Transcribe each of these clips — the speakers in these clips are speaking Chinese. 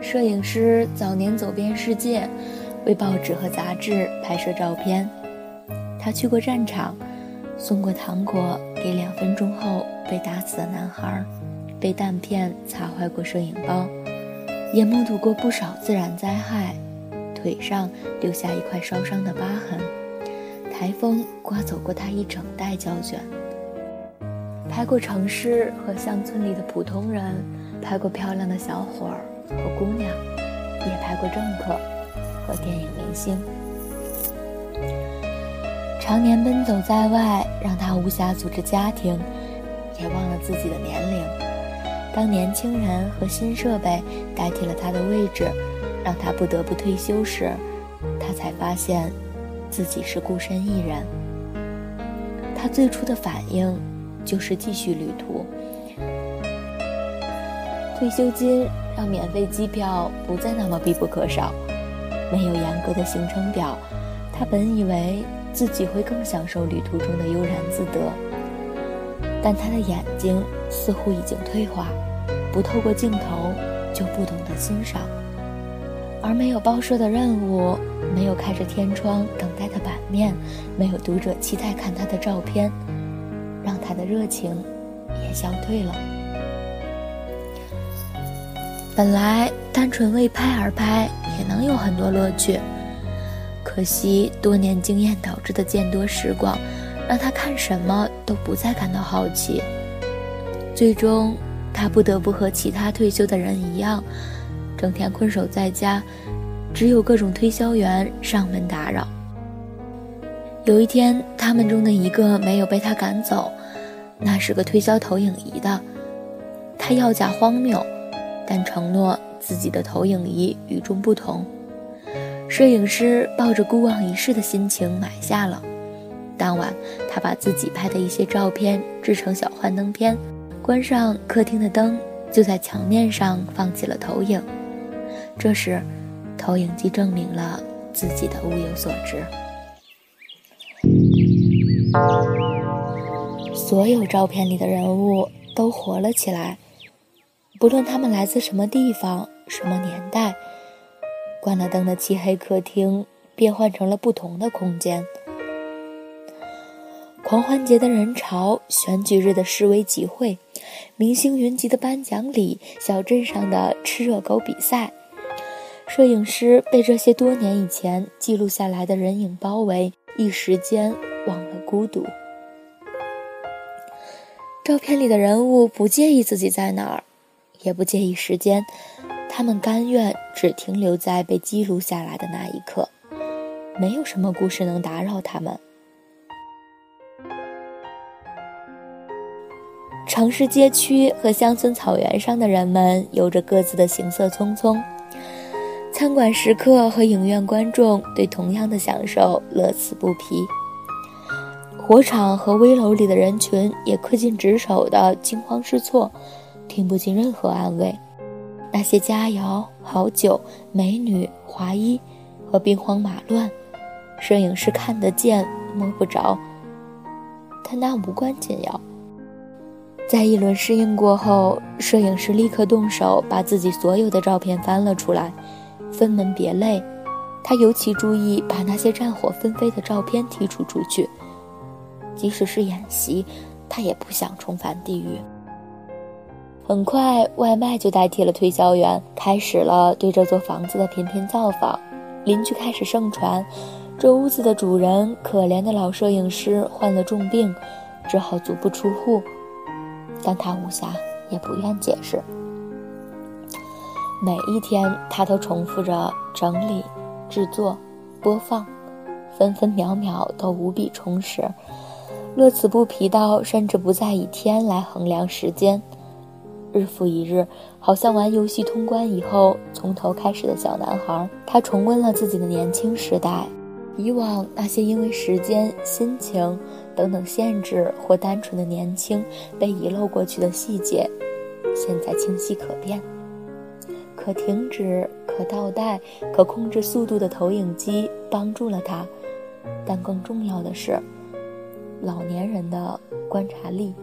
摄影师早年走遍世界，为报纸和杂志拍摄照片。他去过战场，送过糖果给两分钟后被打死的男孩，被弹片擦坏过摄影包，也目睹过不少自然灾害，腿上留下一块烧伤的疤痕。台风刮走过他一整袋胶卷。拍过城市和乡村里的普通人，拍过漂亮的小伙儿。和姑娘，也拍过政客和电影明星。常年奔走在外，让他无暇组织家庭，也忘了自己的年龄。当年轻人和新设备代替了他的位置，让他不得不退休时，他才发现自己是孤身一人。他最初的反应就是继续旅途。退休金让免费机票不再那么必不可少。没有严格的行程表，他本以为自己会更享受旅途中的悠然自得。但他的眼睛似乎已经退化，不透过镜头就不懂得欣赏。而没有报社的任务，没有开着天窗等待的版面，没有读者期待看他的照片，让他的热情也消退了。本来单纯为拍而拍也能有很多乐趣，可惜多年经验导致的见多识广，让他看什么都不再感到好奇。最终，他不得不和其他退休的人一样，整天困守在家，只有各种推销员上门打扰。有一天，他们中的一个没有被他赶走，那是个推销投影仪的，他要价荒谬。但承诺自己的投影仪与众不同，摄影师抱着孤望一世的心情买下了。当晚，他把自己拍的一些照片制成小幻灯片，关上客厅的灯，就在墙面上放起了投影。这时，投影机证明了自己的物有所值。所有照片里的人物都活了起来。不论他们来自什么地方、什么年代，关了灯的漆黑客厅变换成了不同的空间。狂欢节的人潮、选举日的示威集会、明星云集的颁奖礼、小镇上的吃热狗比赛，摄影师被这些多年以前记录下来的人影包围，一时间忘了孤独。照片里的人物不介意自己在哪儿。也不介意时间，他们甘愿只停留在被记录下来的那一刻，没有什么故事能打扰他们。城市街区和乡村草原上的人们有着各自的行色匆匆，餐馆食客和影院观众对同样的享受乐此不疲，火场和危楼里的人群也恪尽职守的惊慌失措。听不进任何安慰，那些佳肴、好酒、美女、华衣和兵荒马乱，摄影师看得见，摸不着。但那无关紧要。在一轮适应过后，摄影师立刻动手把自己所有的照片翻了出来，分门别类。他尤其注意把那些战火纷飞的照片剔除出去，即使是演习，他也不想重返地狱。很快，外卖就代替了推销员，开始了对这座房子的频频造访。邻居开始盛传，这屋子的主人可怜的老摄影师患了重病，只好足不出户。但他无暇，也不愿解释。每一天，他都重复着整理、制作、播放，分分秒秒都无比充实，乐此不疲到甚至不再以天来衡量时间。日复一日，好像玩游戏通关以后从头开始的小男孩，他重温了自己的年轻时代。以往那些因为时间、心情等等限制或单纯的年轻被遗漏过去的细节，现在清晰可辨。可停止、可倒带、可控制速度的投影机帮助了他，但更重要的是，老年人的观察力，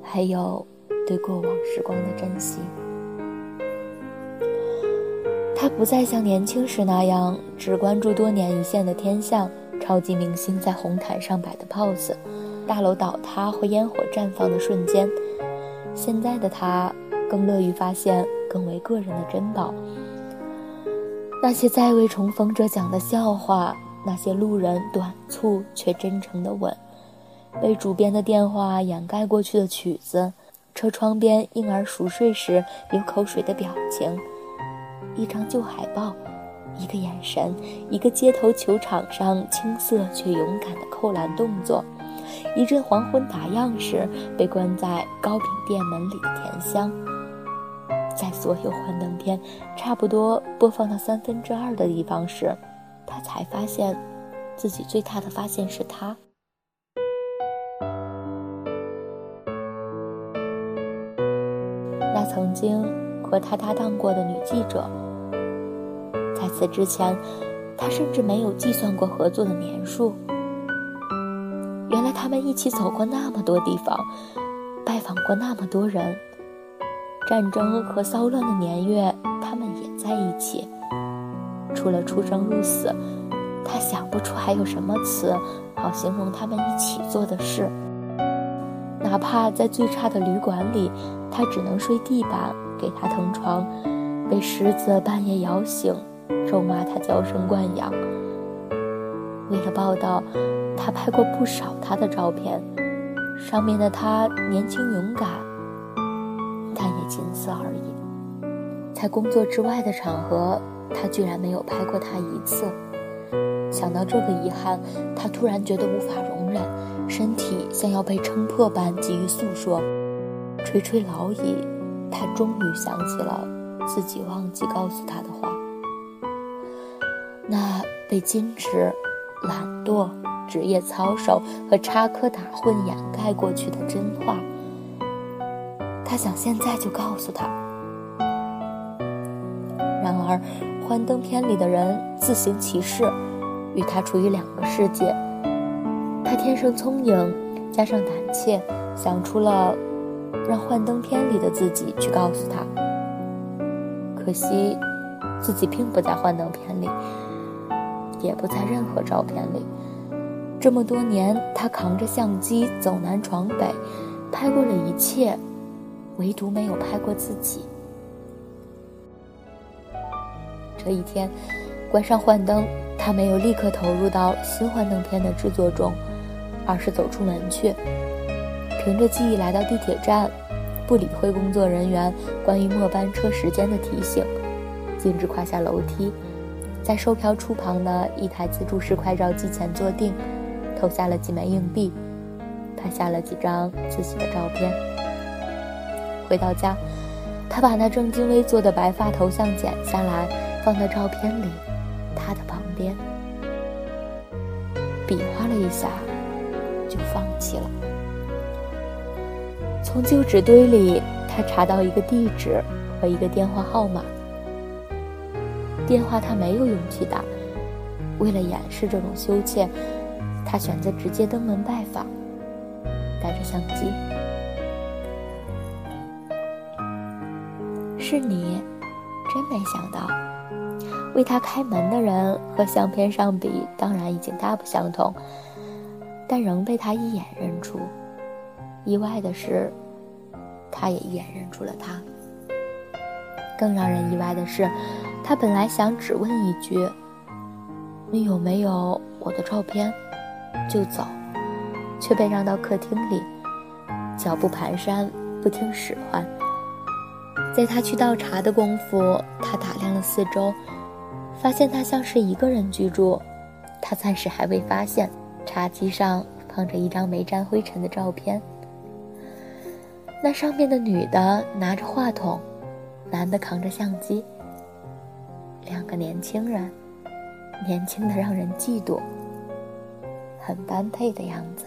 还有。对过往时光的珍惜，他不再像年轻时那样只关注多年一线的天象、超级明星在红毯上摆的 pose、大楼倒塌或烟火绽放的瞬间。现在的他更乐于发现更为个人的珍宝，那些再未重逢者讲的笑话，那些路人短促却真诚的吻，被主编的电话掩盖过去的曲子。车窗边婴儿熟睡时流口水的表情，一张旧海报，一个眼神，一个街头球场上青涩却勇敢的扣篮动作，一阵黄昏打烊时被关在糕饼店门里的甜香，在所有幻灯片差不多播放到三分之二的地方时，他才发现，自己最大的发现是他。曾经和他搭档过的女记者，在此之前，他甚至没有计算过合作的年数。原来他们一起走过那么多地方，拜访过那么多人，战争和骚乱的年月，他们也在一起。除了出生入死，他想不出还有什么词好形容他们一起做的事。哪怕在最差的旅馆里，他只能睡地板，给他腾床，被狮子半夜摇醒，咒骂他娇生惯养。为了报道，他拍过不少他的照片，上面的他年轻勇敢，但也仅此而已。在工作之外的场合，他居然没有拍过他一次。想到这个遗憾，他突然觉得无法容。身体像要被撑破般急于诉说，垂垂老矣，他终于想起了自己忘记告诉他的话，那被矜持、懒惰、职业操守和插科打诨掩盖过去的真话。他想现在就告诉他，然而幻灯片里的人自行其事，与他处于两个世界。他天生聪颖，加上胆怯，想出了让幻灯片里的自己去告诉他。可惜，自己并不在幻灯片里，也不在任何照片里。这么多年，他扛着相机走南闯北，拍过了一切，唯独没有拍过自己。这一天，关上幻灯，他没有立刻投入到新幻灯片的制作中。而是走出门去，凭着记忆来到地铁站，不理会工作人员关于末班车时间的提醒，径直跨下楼梯，在售票处旁的一台自助式快照机前坐定，投下了几枚硬币，拍下了几张自己的照片。回到家，他把那正襟危坐的白发头像剪下来，放在照片里他的旁边，比划了一下。放弃了。从旧纸堆里，他查到一个地址和一个电话号码。电话他没有勇气打，为了掩饰这种羞怯，他选择直接登门拜访，带着相机。是你，真没想到，为他开门的人和相片上比，当然已经大不相同，但仍被他一眼认出。意外的是，他也一眼认出了他。更让人意外的是，他本来想只问一句：“你有没有我的照片？”就走，却被让到客厅里，脚步蹒跚，不听使唤。在他去倒茶的功夫，他打量了四周，发现他像是一个人居住。他暂时还未发现，茶几上放着一张没沾灰尘的照片。那上面的女的拿着话筒。男的扛着相机，两个年轻人，年轻的让人嫉妒，很般配的样子。